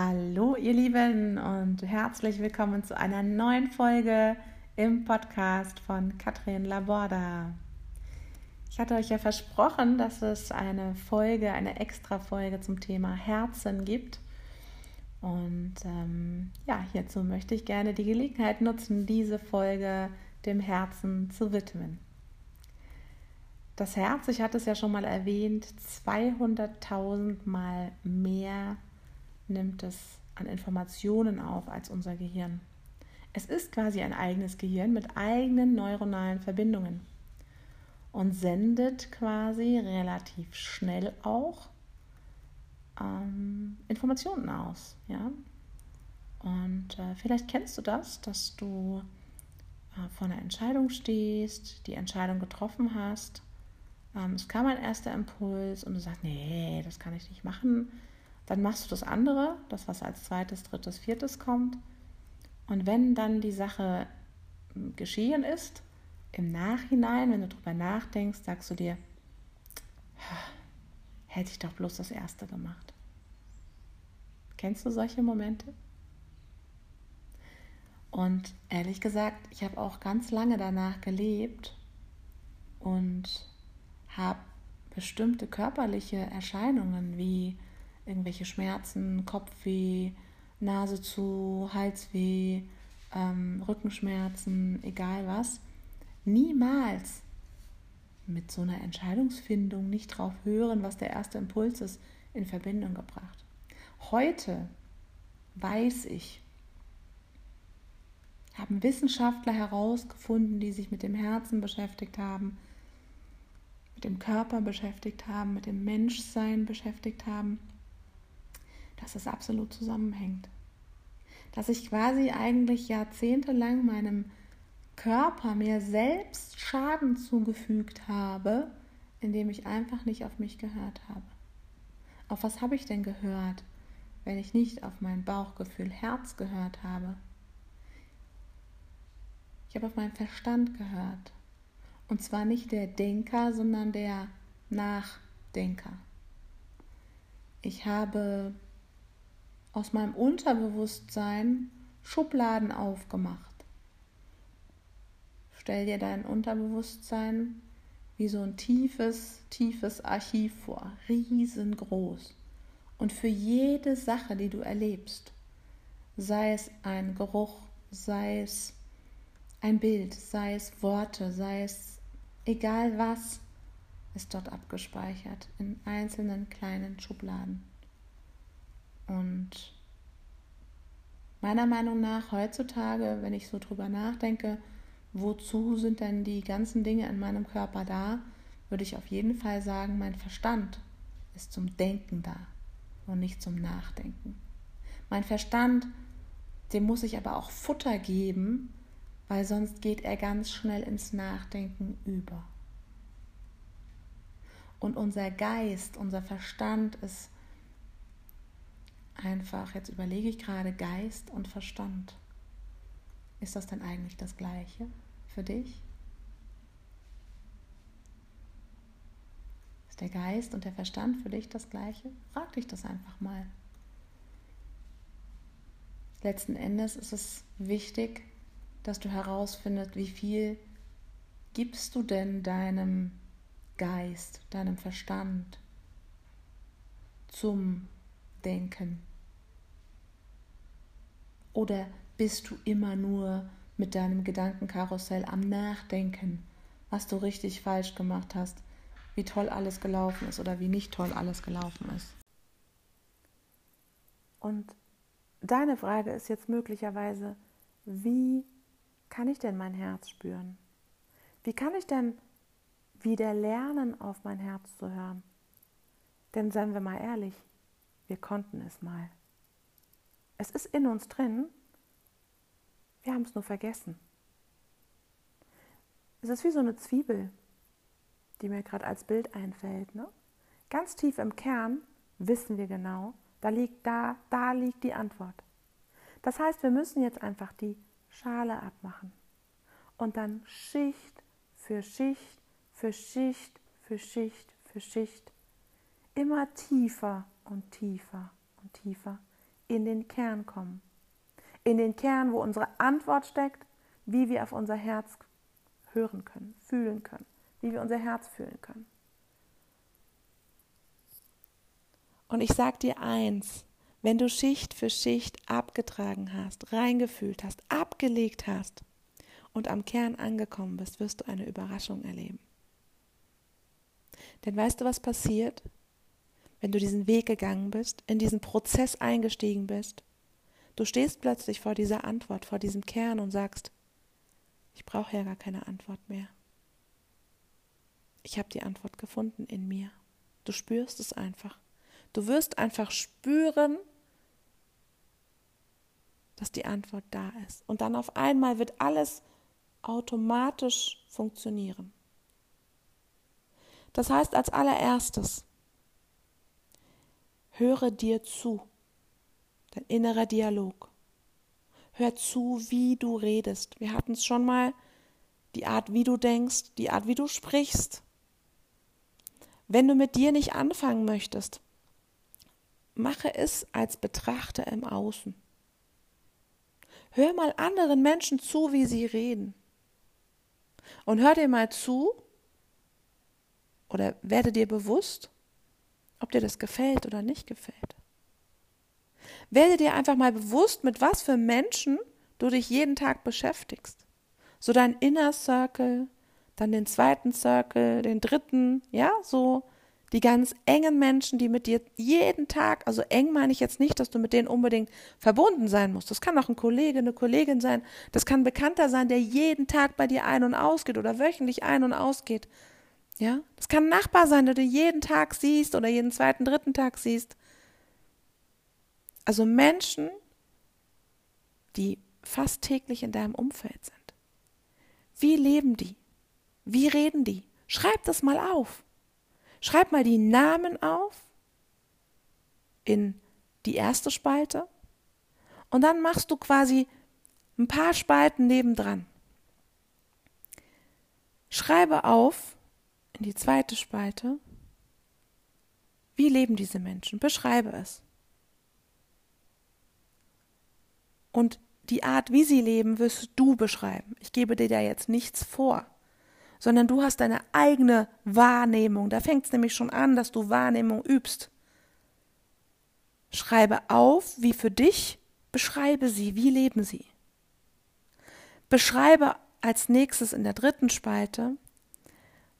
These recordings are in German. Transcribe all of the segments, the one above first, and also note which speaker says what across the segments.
Speaker 1: Hallo ihr Lieben und herzlich willkommen zu einer neuen Folge im Podcast von Katrin Laborda. Ich hatte euch ja versprochen, dass es eine Folge, eine extra Folge zum Thema Herzen gibt. Und ähm, ja, hierzu möchte ich gerne die Gelegenheit nutzen, diese Folge dem Herzen zu widmen. Das Herz, ich hatte es ja schon mal erwähnt, 200.000 Mal mehr nimmt es an Informationen auf als unser Gehirn. Es ist quasi ein eigenes Gehirn mit eigenen neuronalen Verbindungen und sendet quasi relativ schnell auch ähm, Informationen aus. Ja? Und äh, vielleicht kennst du das, dass du äh, vor einer Entscheidung stehst, die Entscheidung getroffen hast. Ähm, es kam ein erster Impuls und du sagst, nee, das kann ich nicht machen dann machst du das andere, das was als zweites, drittes, viertes kommt. Und wenn dann die Sache hm, geschehen ist, im Nachhinein, wenn du darüber nachdenkst, sagst du dir, hätte ich doch bloß das erste gemacht. Kennst du solche Momente? Und ehrlich gesagt, ich habe auch ganz lange danach gelebt und habe bestimmte körperliche Erscheinungen wie irgendwelche Schmerzen, Kopfweh, Nase zu, Halsweh, ähm, Rückenschmerzen, egal was, niemals mit so einer Entscheidungsfindung nicht drauf hören, was der erste Impuls ist, in Verbindung gebracht. Heute weiß ich, haben Wissenschaftler herausgefunden, die sich mit dem Herzen beschäftigt haben, mit dem Körper beschäftigt haben, mit dem Menschsein beschäftigt haben, dass es absolut zusammenhängt. Dass ich quasi eigentlich jahrzehntelang meinem Körper mir selbst Schaden zugefügt habe, indem ich einfach nicht auf mich gehört habe. Auf was habe ich denn gehört, wenn ich nicht auf mein Bauchgefühl Herz gehört habe? Ich habe auf meinen Verstand gehört. Und zwar nicht der Denker, sondern der Nachdenker. Ich habe aus meinem Unterbewusstsein Schubladen aufgemacht. Stell dir dein Unterbewusstsein wie so ein tiefes, tiefes Archiv vor, riesengroß. Und für jede Sache, die du erlebst, sei es ein Geruch, sei es ein Bild, sei es Worte, sei es egal was, ist dort abgespeichert in einzelnen kleinen Schubladen. Und meiner Meinung nach heutzutage, wenn ich so drüber nachdenke, wozu sind denn die ganzen Dinge in meinem Körper da, würde ich auf jeden Fall sagen, mein Verstand ist zum Denken da und nicht zum Nachdenken. Mein Verstand, dem muss ich aber auch Futter geben, weil sonst geht er ganz schnell ins Nachdenken über. Und unser Geist, unser Verstand ist einfach, jetzt überlege ich gerade, Geist und Verstand. Ist das denn eigentlich das Gleiche für dich? Ist der Geist und der Verstand für dich das Gleiche? Frag dich das einfach mal. Letzten Endes ist es wichtig, dass du herausfindest, wie viel gibst du denn deinem Geist, deinem Verstand zum Denken, oder bist du immer nur mit deinem Gedankenkarussell am Nachdenken, was du richtig falsch gemacht hast, wie toll alles gelaufen ist oder wie nicht toll alles gelaufen ist? Und deine Frage ist jetzt möglicherweise, wie kann ich denn mein Herz spüren? Wie kann ich denn wieder lernen, auf mein Herz zu hören? Denn seien wir mal ehrlich, wir konnten es mal. Es ist in uns drin, wir haben es nur vergessen. Es ist wie so eine Zwiebel, die mir gerade als Bild einfällt. Ne? Ganz tief im Kern wissen wir genau, da liegt, da, da liegt die Antwort. Das heißt, wir müssen jetzt einfach die Schale abmachen und dann Schicht für Schicht für Schicht für Schicht für Schicht immer tiefer und tiefer und tiefer in den Kern kommen. In den Kern, wo unsere Antwort steckt, wie wir auf unser Herz hören können, fühlen können, wie wir unser Herz fühlen können. Und ich sage dir eins, wenn du Schicht für Schicht abgetragen hast, reingefühlt hast, abgelegt hast und am Kern angekommen bist, wirst du eine Überraschung erleben. Denn weißt du, was passiert, wenn du diesen Weg gegangen bist, in diesen Prozess eingestiegen bist? Du stehst plötzlich vor dieser Antwort, vor diesem Kern und sagst, ich brauche ja gar keine Antwort mehr. Ich habe die Antwort gefunden in mir. Du spürst es einfach. Du wirst einfach spüren, dass die Antwort da ist. Und dann auf einmal wird alles automatisch funktionieren. Das heißt als allererstes, höre dir zu, dein innerer Dialog. Hör zu, wie du redest. Wir hatten es schon mal, die Art, wie du denkst, die Art, wie du sprichst. Wenn du mit dir nicht anfangen möchtest, mache es als Betrachter im Außen. Hör mal anderen Menschen zu, wie sie reden. Und hör dir mal zu oder werde dir bewusst, ob dir das gefällt oder nicht gefällt. Werde dir einfach mal bewusst, mit was für Menschen du dich jeden Tag beschäftigst. So dein Inner Circle, dann den zweiten Circle, den dritten, ja, so die ganz engen Menschen, die mit dir jeden Tag, also eng meine ich jetzt nicht, dass du mit denen unbedingt verbunden sein musst. Das kann auch ein Kollege, eine Kollegin sein, das kann ein Bekannter sein, der jeden Tag bei dir ein- und ausgeht oder wöchentlich ein- und ausgeht. Ja, das kann ein Nachbar sein, der du jeden Tag siehst oder jeden zweiten, dritten Tag siehst. Also Menschen, die fast täglich in deinem Umfeld sind. Wie leben die? Wie reden die? Schreib das mal auf. Schreib mal die Namen auf in die erste Spalte und dann machst du quasi ein paar Spalten nebendran. Schreibe auf in die zweite Spalte, wie leben diese Menschen? Beschreibe es. Und die Art, wie sie leben, wirst du beschreiben. Ich gebe dir da jetzt nichts vor sondern du hast deine eigene Wahrnehmung. Da fängt es nämlich schon an, dass du Wahrnehmung übst. Schreibe auf, wie für dich, beschreibe sie, wie leben sie. Beschreibe als nächstes in der dritten Spalte,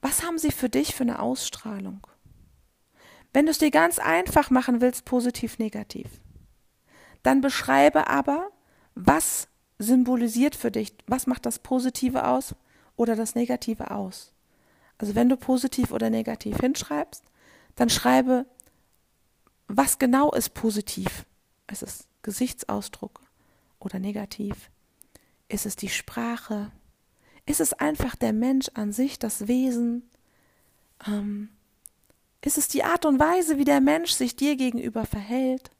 Speaker 1: was haben sie für dich für eine Ausstrahlung? Wenn du es dir ganz einfach machen willst, positiv, negativ, dann beschreibe aber, was symbolisiert für dich, was macht das Positive aus, oder das Negative aus. Also wenn du positiv oder negativ hinschreibst, dann schreibe, was genau ist positiv. Ist es Gesichtsausdruck oder negativ? Ist es die Sprache? Ist es einfach der Mensch an sich, das Wesen? Ähm, ist es die Art und Weise, wie der Mensch sich dir gegenüber verhält?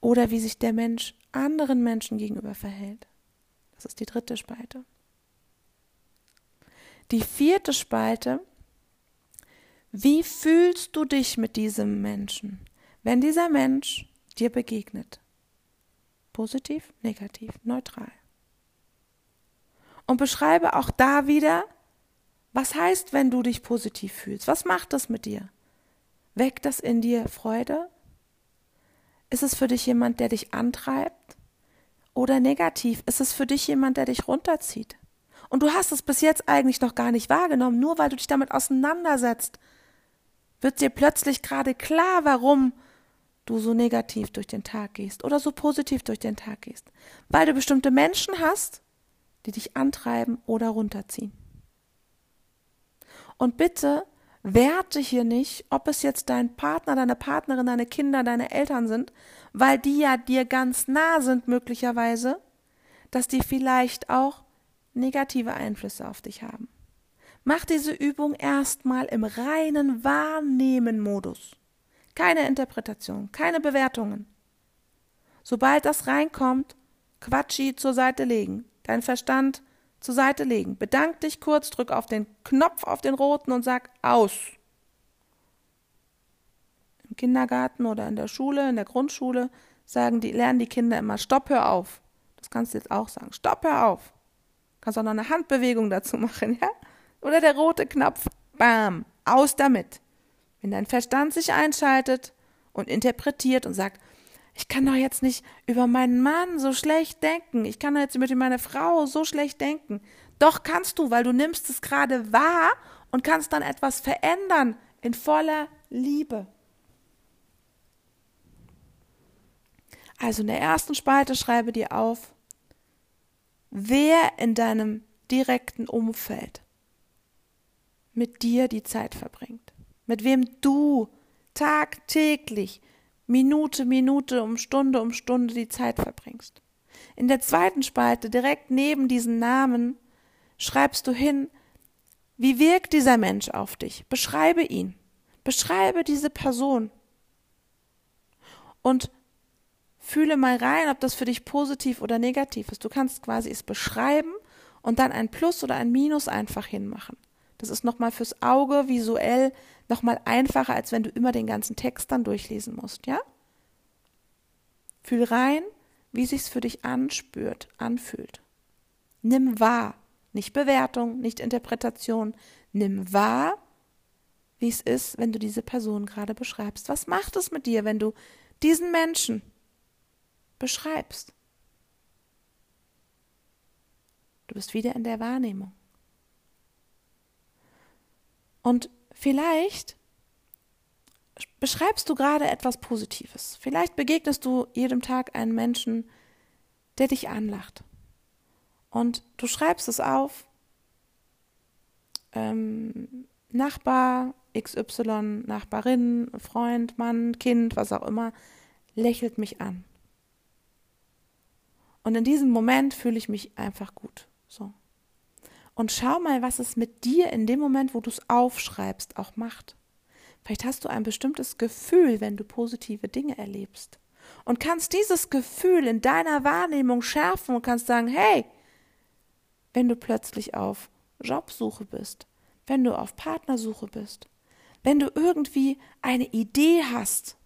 Speaker 1: Oder wie sich der Mensch anderen Menschen gegenüber verhält? Das ist die dritte Spalte. Die vierte Spalte, wie fühlst du dich mit diesem Menschen, wenn dieser Mensch dir begegnet? Positiv, negativ, neutral. Und beschreibe auch da wieder, was heißt, wenn du dich positiv fühlst? Was macht das mit dir? Weckt das in dir Freude? Ist es für dich jemand, der dich antreibt? Oder negativ? Ist es für dich jemand, der dich runterzieht? Und du hast es bis jetzt eigentlich noch gar nicht wahrgenommen, nur weil du dich damit auseinandersetzt, wird dir plötzlich gerade klar, warum du so negativ durch den Tag gehst oder so positiv durch den Tag gehst. Weil du bestimmte Menschen hast, die dich antreiben oder runterziehen. Und bitte werte hier nicht, ob es jetzt dein Partner, deine Partnerin, deine Kinder, deine Eltern sind, weil die ja dir ganz nah sind möglicherweise, dass die vielleicht auch negative Einflüsse auf dich haben. Mach diese Übung erstmal im reinen Wahrnehmen-Modus. Keine Interpretation, keine Bewertungen. Sobald das reinkommt, Quatschi zur Seite legen, dein Verstand zur Seite legen. Bedank dich kurz, drück auf den Knopf auf den roten und sag aus. Im Kindergarten oder in der Schule, in der Grundschule, sagen die, lernen die Kinder immer, stopp, hör auf. Das kannst du jetzt auch sagen. Stopp, hör auf. Kannst auch noch eine Handbewegung dazu machen, ja? Oder der rote Knopf. Bam. Aus damit. Wenn dein Verstand sich einschaltet und interpretiert und sagt, ich kann doch jetzt nicht über meinen Mann so schlecht denken. Ich kann doch jetzt über meine Frau so schlecht denken. Doch kannst du, weil du nimmst es gerade wahr und kannst dann etwas verändern in voller Liebe. Also in der ersten Spalte schreibe dir auf, wer in deinem direkten Umfeld mit dir die Zeit verbringt, mit wem du tagtäglich Minute, Minute um Stunde um Stunde die Zeit verbringst. In der zweiten Spalte, direkt neben diesen Namen, schreibst du hin, wie wirkt dieser Mensch auf dich? Beschreibe ihn. Beschreibe diese Person. Und fühle mal rein, ob das für dich positiv oder negativ ist. Du kannst quasi es beschreiben und dann ein Plus oder ein Minus einfach hinmachen. Das ist nochmal fürs Auge visuell nochmal einfacher, als wenn du immer den ganzen Text dann durchlesen musst, ja? Fühl rein, wie sich's für dich anspürt, anfühlt. Nimm wahr, nicht Bewertung, nicht Interpretation. Nimm wahr, wie es ist, wenn du diese Person gerade beschreibst. Was macht es mit dir, wenn du diesen Menschen beschreibst. Du bist wieder in der Wahrnehmung. Und vielleicht beschreibst du gerade etwas Positives. Vielleicht begegnest du jedem Tag einen Menschen, der dich anlacht. Und du schreibst es auf. Ähm, Nachbar XY, Nachbarin, Freund, Mann, Kind, was auch immer, lächelt mich an. Und in diesem Moment fühle ich mich einfach gut. So. Und schau mal, was es mit dir in dem Moment, wo du es aufschreibst, auch macht. Vielleicht hast du ein bestimmtes Gefühl, wenn du positive Dinge erlebst. Und kannst dieses Gefühl in deiner Wahrnehmung schärfen und kannst sagen, hey, wenn du plötzlich auf Jobsuche bist, wenn du auf Partnersuche bist, wenn du irgendwie eine Idee hast,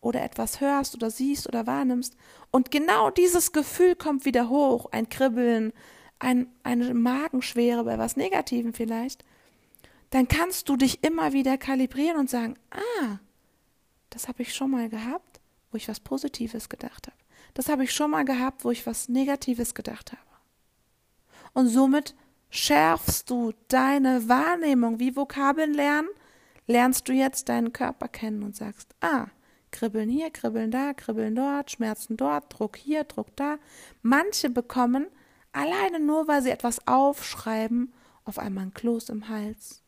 Speaker 1: oder etwas hörst oder siehst oder wahrnimmst und genau dieses Gefühl kommt wieder hoch, ein Kribbeln, ein, eine Magenschwere bei was Negativem vielleicht, dann kannst du dich immer wieder kalibrieren und sagen, ah, das habe ich schon mal gehabt, wo ich was Positives gedacht habe. Das habe ich schon mal gehabt, wo ich was Negatives gedacht habe. Und somit schärfst du deine Wahrnehmung wie Vokabeln lernen, lernst du jetzt deinen Körper kennen und sagst, ah, Kribbeln hier, Kribbeln da, Kribbeln dort, Schmerzen dort, Druck hier, Druck da. Manche bekommen alleine nur, weil sie etwas aufschreiben, auf einmal ein Kloß im Hals,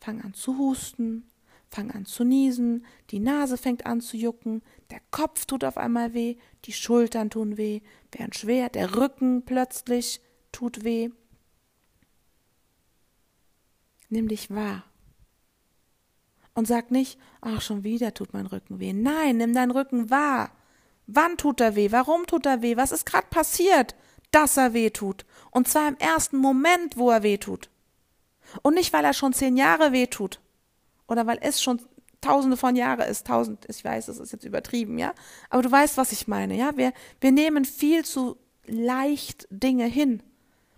Speaker 1: fangen an zu husten, fangen an zu niesen, die Nase fängt an zu jucken, der Kopf tut auf einmal weh, die Schultern tun weh, werden schwer, der Rücken plötzlich tut weh. Nimm dich wahr und sag nicht, ach, schon wieder tut mein Rücken weh. Nein, nimm deinen Rücken wahr. Wann tut er weh? Warum tut er weh? Was ist gerade passiert, dass er weh tut? Und zwar im ersten Moment, wo er weh tut. Und nicht, weil er schon zehn Jahre weh tut. Oder weil es schon tausende von Jahren ist. Tausend, ich weiß, das ist jetzt übertrieben, ja. Aber du weißt, was ich meine, ja. Wir, wir nehmen viel zu leicht Dinge hin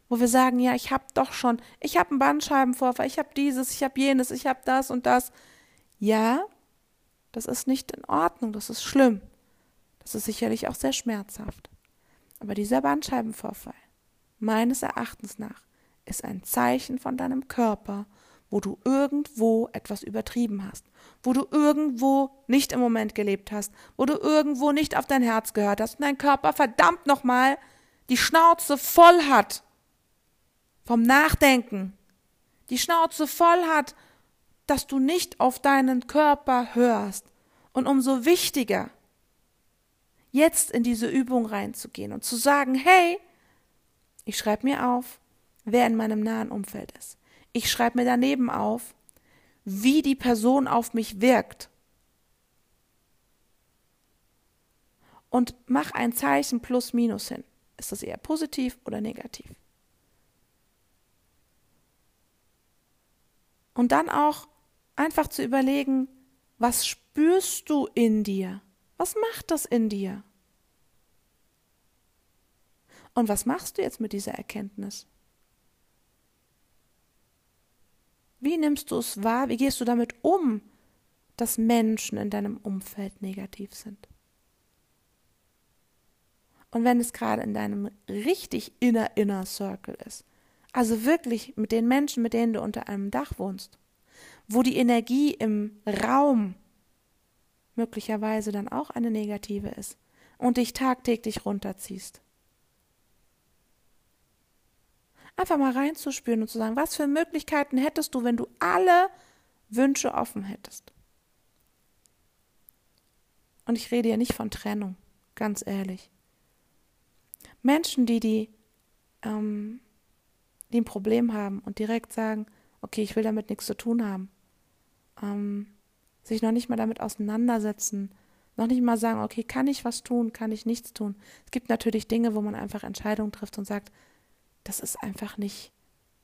Speaker 1: wo wir sagen, ja, ich habe doch schon, ich habe einen Bandscheibenvorfall, ich habe dieses, ich habe jenes, ich habe das und das. Ja, das ist nicht in Ordnung, das ist schlimm. Das ist sicherlich auch sehr schmerzhaft. Aber dieser Bandscheibenvorfall, meines Erachtens nach, ist ein Zeichen von deinem Körper, wo du irgendwo etwas übertrieben hast, wo du irgendwo nicht im Moment gelebt hast, wo du irgendwo nicht auf dein Herz gehört hast und dein Körper verdammt nochmal die Schnauze voll hat vom Nachdenken, die Schnauze voll hat dass du nicht auf deinen Körper hörst. Und umso wichtiger, jetzt in diese Übung reinzugehen und zu sagen, hey, ich schreibe mir auf, wer in meinem nahen Umfeld ist. Ich schreibe mir daneben auf, wie die Person auf mich wirkt. Und mach ein Zeichen plus minus hin. Ist das eher positiv oder negativ? Und dann auch einfach zu überlegen, Was spürst du in dir? Was macht das in dir? Und was machst du jetzt mit dieser Erkenntnis? Wie nimmst du es wahr? Wie gehst du damit um, dass Menschen in deinem Umfeld negativ sind? Und wenn es gerade in deinem richtig inner inner Circle ist, also wirklich mit den Menschen, mit denen du unter einem Dach wohnst, wo die Energie im Raum möglicherweise dann auch eine negative ist und dich tagtäglich runterziehst. Einfach mal reinzuspüren und zu sagen, was für Möglichkeiten hättest du, wenn du alle Wünsche offen hättest. Und ich rede ja nicht von Trennung, ganz ehrlich. Menschen, die, die, ähm, die ein Problem haben und direkt sagen, okay, ich will damit nichts zu tun haben, ähm, sich noch nicht mal damit auseinandersetzen, noch nicht mal sagen, okay, kann ich was tun, kann ich nichts tun. Es gibt natürlich Dinge, wo man einfach Entscheidungen trifft und sagt, das ist einfach nicht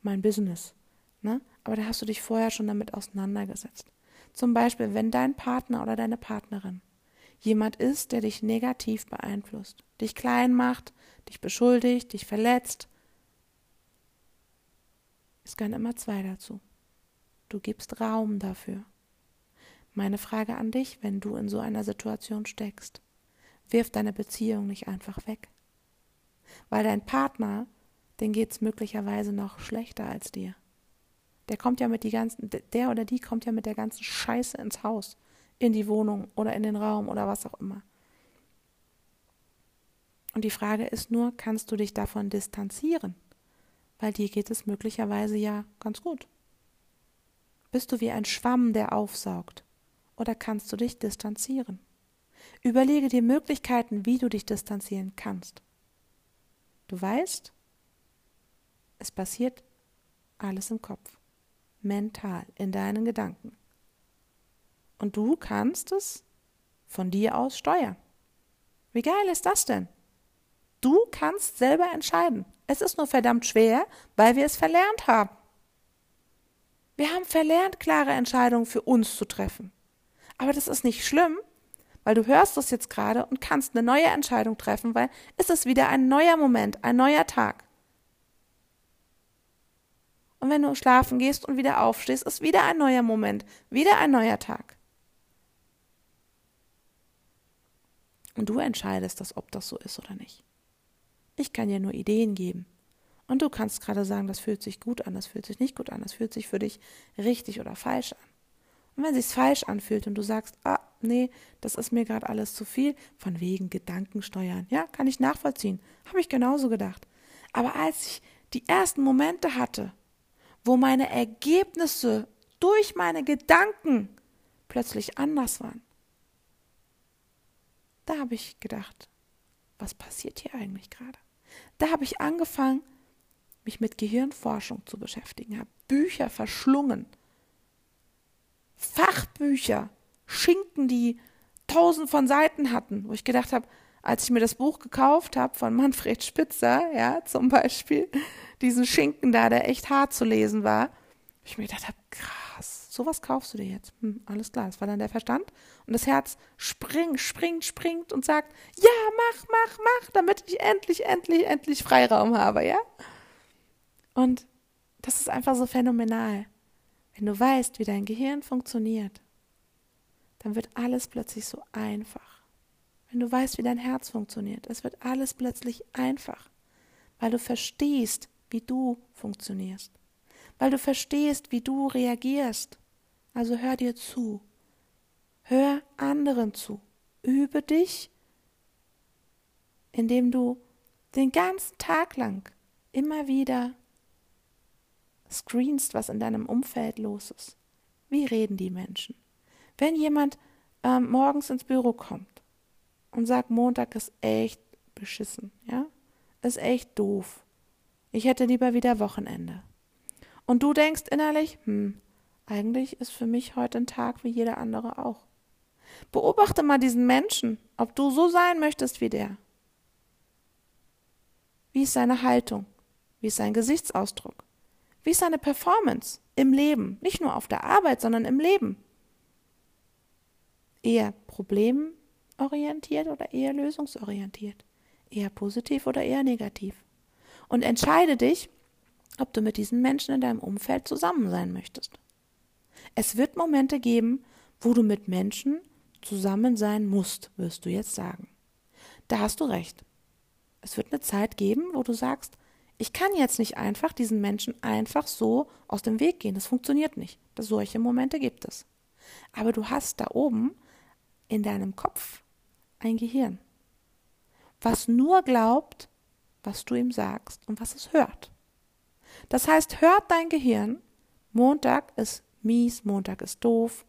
Speaker 1: mein Business. Ne? Aber da hast du dich vorher schon damit auseinandergesetzt. Zum Beispiel, wenn dein Partner oder deine Partnerin jemand ist, der dich negativ beeinflusst, dich klein macht, dich beschuldigt, dich verletzt, es gehören immer zwei dazu. Du gibst Raum dafür. Meine Frage an dich, wenn du in so einer Situation steckst, wirf deine Beziehung nicht einfach weg. Weil dein Partner, den geht es möglicherweise noch schlechter als dir. Der kommt ja mit die ganzen, der oder die kommt ja mit der ganzen Scheiße ins Haus, in die Wohnung oder in den Raum oder was auch immer. Und die Frage ist nur, kannst du dich davon distanzieren? Weil dir geht es möglicherweise ja ganz gut. Bist du wie ein Schwamm, der aufsaugt? Oder kannst du dich distanzieren? Überlege dir Möglichkeiten, wie du dich distanzieren kannst. Du weißt, es passiert alles im Kopf, mental, in deinen Gedanken. Und du kannst es von dir aus steuern. Wie geil ist das denn? Du kannst selber entscheiden. Es ist nur verdammt schwer, weil wir es verlernt haben. Wir haben verlernt, klare Entscheidungen für uns zu treffen. Aber das ist nicht schlimm, weil du hörst das jetzt gerade und kannst eine neue Entscheidung treffen, weil es ist wieder ein neuer Moment, ein neuer Tag. Und wenn du schlafen gehst und wieder aufstehst, ist wieder ein neuer Moment, wieder ein neuer Tag. Und du entscheidest das, ob das so ist oder nicht. Ich kann dir nur Ideen geben. Und du kannst gerade sagen, das fühlt sich gut an, das fühlt sich nicht gut an, das fühlt sich für dich richtig oder falsch an. Und wenn sich's falsch anfühlt und du sagst, ah, nee, das ist mir gerade alles zu viel, von wegen Gedanken steuern, ja, kann ich nachvollziehen, habe ich genauso gedacht. Aber als ich die ersten Momente hatte, wo meine Ergebnisse durch meine Gedanken plötzlich anders waren, da habe ich gedacht, was passiert hier eigentlich gerade? Da habe ich angefangen, mich mit Gehirnforschung zu beschäftigen, habe Bücher verschlungen, Fachbücher, Schinken, die tausend von Seiten hatten, wo ich gedacht habe, als ich mir das Buch gekauft habe von Manfred Spitzer, ja, zum Beispiel, diesen Schinken da, der echt hart zu lesen war, ich mir gedacht habe, krass, sowas kaufst du dir jetzt. Hm, alles klar, das war dann der Verstand. Und das Herz springt, springt, springt und sagt, ja, mach, mach, mach, damit ich endlich, endlich, endlich Freiraum habe, ja? Und das ist einfach so phänomenal. Wenn du weißt, wie dein Gehirn funktioniert, dann wird alles plötzlich so einfach. Wenn du weißt, wie dein Herz funktioniert, es wird alles plötzlich einfach, weil du verstehst, wie du funktionierst, weil du verstehst, wie du reagierst. Also hör dir zu, hör anderen zu, übe dich, indem du den ganzen Tag lang immer wieder screenst, was in deinem Umfeld los ist. Wie reden die Menschen? Wenn jemand ähm, morgens ins Büro kommt und sagt, Montag ist echt beschissen, ja, ist echt doof. Ich hätte lieber wieder Wochenende. Und du denkst innerlich, hm, eigentlich ist für mich heute ein Tag wie jeder andere auch. Beobachte mal diesen Menschen, ob du so sein möchtest wie der. Wie ist seine Haltung? Wie ist sein Gesichtsausdruck? Wie ist seine Performance im Leben? Nicht nur auf der Arbeit, sondern im Leben. Eher problemorientiert oder eher lösungsorientiert? Eher positiv oder eher negativ? Und entscheide dich, ob du mit diesen Menschen in deinem Umfeld zusammen sein möchtest. Es wird Momente geben, wo du mit Menschen zusammen sein musst, wirst du jetzt sagen. Da hast du recht. Es wird eine Zeit geben, wo du sagst, ich kann jetzt nicht einfach diesen Menschen einfach so aus dem Weg gehen. Das funktioniert nicht. Solche Momente gibt es. Aber du hast da oben in deinem Kopf ein Gehirn, was nur glaubt, was du ihm sagst und was es hört. Das heißt, hört dein Gehirn, Montag ist mies, Montag ist doof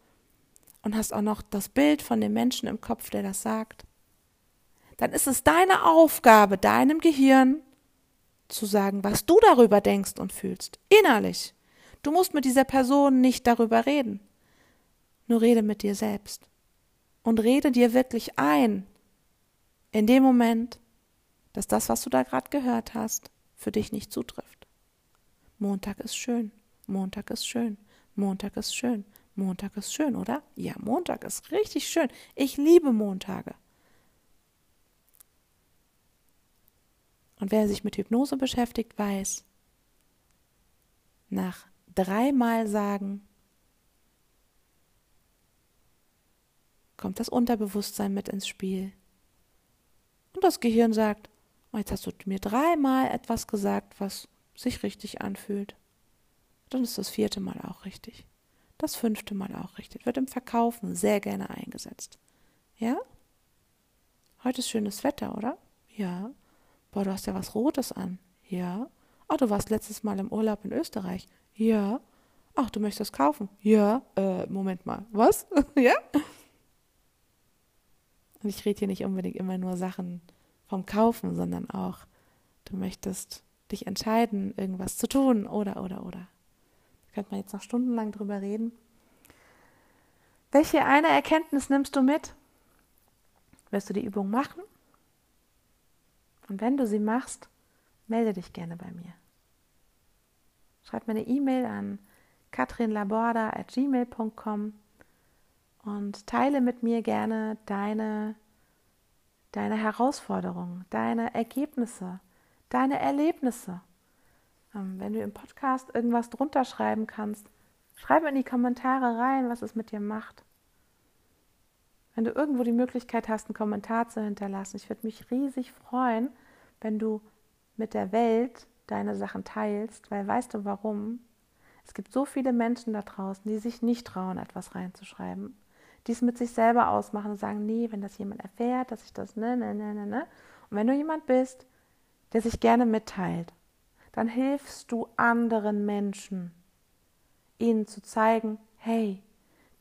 Speaker 1: und hast auch noch das Bild von dem Menschen im Kopf, der das sagt, dann ist es deine Aufgabe, deinem Gehirn zu sagen, was du darüber denkst und fühlst, innerlich. Du musst mit dieser Person nicht darüber reden. Nur rede mit dir selbst. Und rede dir wirklich ein, in dem Moment, dass das, was du da gerade gehört hast, für dich nicht zutrifft. Montag ist schön, Montag ist schön, Montag ist schön, Montag ist schön, oder? Ja, Montag ist richtig schön. Ich liebe Montage. Und wer sich mit Hypnose beschäftigt, weiß, nach dreimal sagen, kommt das Unterbewusstsein mit ins Spiel. Und das Gehirn sagt, oh, jetzt hast du mir dreimal etwas gesagt, was sich richtig anfühlt. Dann ist das vierte Mal auch richtig. Das fünfte Mal auch richtig. Wird im Verkaufen sehr gerne eingesetzt. Ja? Heute ist schönes Wetter, oder? Ja. Boah, du hast ja was Rotes an. Ja. Ach, du warst letztes Mal im Urlaub in Österreich. Ja. Ach, du möchtest das kaufen. Ja. Äh, Moment mal. Was? ja? Und ich rede hier nicht unbedingt immer nur Sachen vom Kaufen, sondern auch, du möchtest dich entscheiden, irgendwas zu tun oder, oder, oder. Da könnte man jetzt noch stundenlang drüber reden. Welche eine Erkenntnis nimmst du mit? Wirst du die Übung machen? Und wenn du sie machst, melde dich gerne bei mir. Schreib mir eine E-Mail an katrinlaborda.gmail.com und teile mit mir gerne deine, deine Herausforderungen, deine Ergebnisse, deine Erlebnisse. Ähm, wenn du im Podcast irgendwas drunter schreiben kannst, schreib in die Kommentare rein, was es mit dir macht. Wenn du irgendwo die Möglichkeit hast, einen Kommentar zu hinterlassen, ich würde mich riesig freuen, wenn du mit der Welt deine Sachen teilst, weil weißt du warum? Es gibt so viele Menschen da draußen, die sich nicht trauen, etwas reinzuschreiben, die es mit sich selber ausmachen und sagen, nee, wenn das jemand erfährt, dass ich das, ne, ne, ne, ne, ne. Und wenn du jemand bist, der sich gerne mitteilt, dann hilfst du anderen Menschen, ihnen zu zeigen, hey,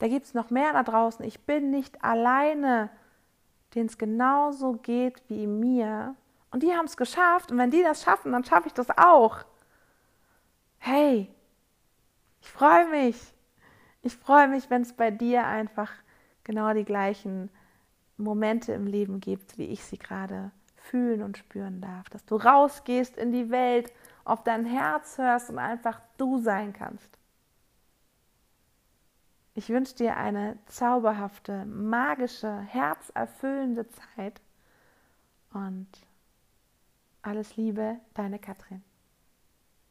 Speaker 1: da gibt es noch mehr da draußen. Ich bin nicht alleine, denen es genauso geht wie mir. Und die haben es geschafft. Und wenn die das schaffen, dann schaffe ich das auch. Hey, ich freue mich. Ich freue mich, wenn es bei dir einfach genau die gleichen Momente im Leben gibt, wie ich sie gerade fühlen und spüren darf. Dass du rausgehst in die Welt, auf dein Herz hörst und einfach du sein kannst. Ich wünsche dir eine zauberhafte, magische, herzerfüllende Zeit und alles Liebe, deine Katrin.